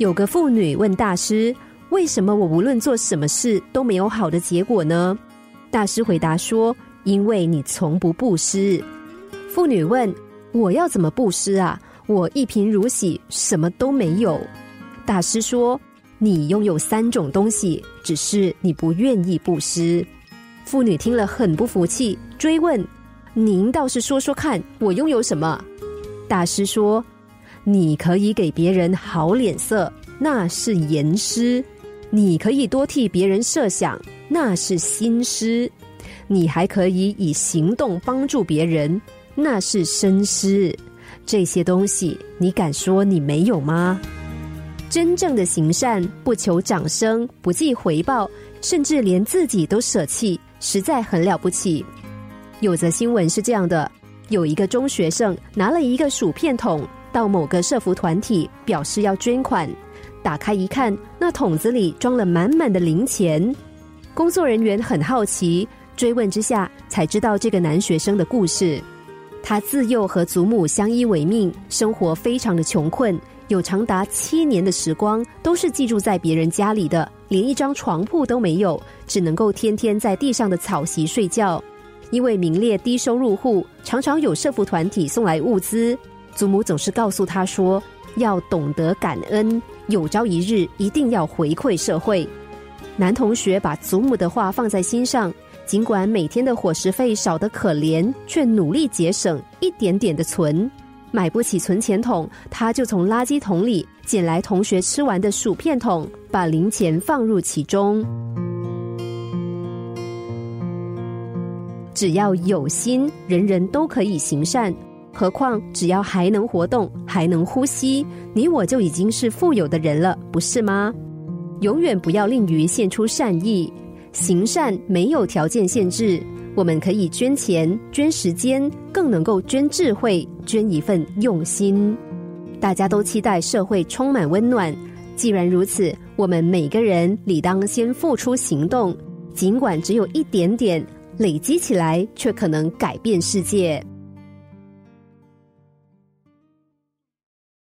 有个妇女问大师：“为什么我无论做什么事都没有好的结果呢？”大师回答说：“因为你从不布施。”妇女问：“我要怎么布施啊？我一贫如洗，什么都没有。”大师说：“你拥有三种东西，只是你不愿意布施。”妇女听了很不服气，追问：“您倒是说说看，我拥有什么？”大师说。你可以给别人好脸色，那是言师；你可以多替别人设想，那是心师；你还可以以行动帮助别人，那是身师。这些东西，你敢说你没有吗？真正的行善，不求掌声，不计回报，甚至连自己都舍弃，实在很了不起。有则新闻是这样的：有一个中学生拿了一个薯片桶。到某个社服团体表示要捐款，打开一看，那桶子里装了满满的零钱。工作人员很好奇，追问之下才知道这个男学生的故事。他自幼和祖母相依为命，生活非常的穷困，有长达七年的时光都是寄住在别人家里的，连一张床铺都没有，只能够天天在地上的草席睡觉。因为名列低收入户，常常有社服团体送来物资。祖母总是告诉他说：“要懂得感恩，有朝一日一定要回馈社会。”男同学把祖母的话放在心上，尽管每天的伙食费少得可怜，却努力节省，一点点的存。买不起存钱筒，他就从垃圾桶里捡来同学吃完的薯片桶，把零钱放入其中。只要有心，人人都可以行善。何况，只要还能活动，还能呼吸，你我就已经是富有的人了，不是吗？永远不要吝于献出善意，行善没有条件限制，我们可以捐钱、捐时间，更能够捐智慧，捐一份用心。大家都期待社会充满温暖，既然如此，我们每个人理当先付出行动，尽管只有一点点，累积起来却可能改变世界。